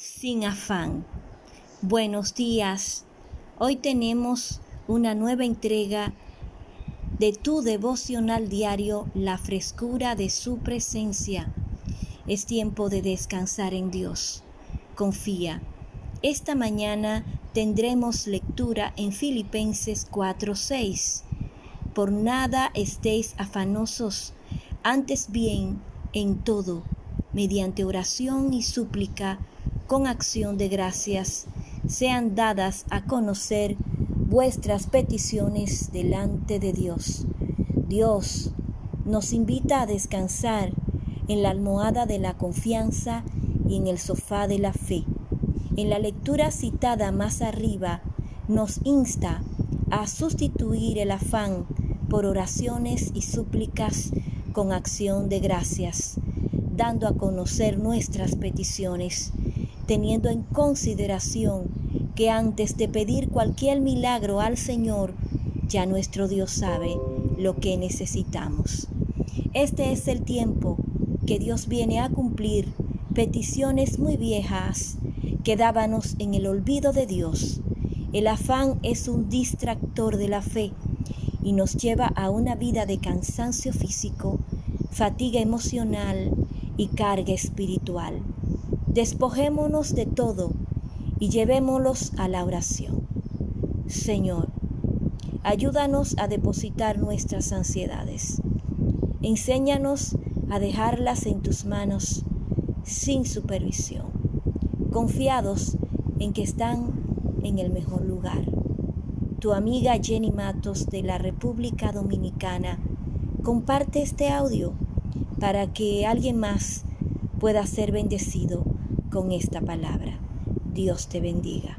sin afán. Buenos días. Hoy tenemos una nueva entrega de tu devocional diario, la frescura de su presencia. Es tiempo de descansar en Dios. Confía. Esta mañana tendremos lectura en Filipenses 4:6. Por nada estéis afanosos, antes bien, en todo, mediante oración y súplica, con acción de gracias, sean dadas a conocer vuestras peticiones delante de Dios. Dios nos invita a descansar en la almohada de la confianza y en el sofá de la fe. En la lectura citada más arriba nos insta a sustituir el afán por oraciones y súplicas con acción de gracias, dando a conocer nuestras peticiones teniendo en consideración que antes de pedir cualquier milagro al Señor, ya nuestro Dios sabe lo que necesitamos. Este es el tiempo que Dios viene a cumplir peticiones muy viejas quedábamos en el olvido de Dios. El afán es un distractor de la fe y nos lleva a una vida de cansancio físico, fatiga emocional y carga espiritual. Despojémonos de todo y llevémoslos a la oración. Señor, ayúdanos a depositar nuestras ansiedades. Enséñanos a dejarlas en tus manos sin supervisión, confiados en que están en el mejor lugar. Tu amiga Jenny Matos de la República Dominicana comparte este audio para que alguien más pueda ser bendecido con esta palabra. Dios te bendiga.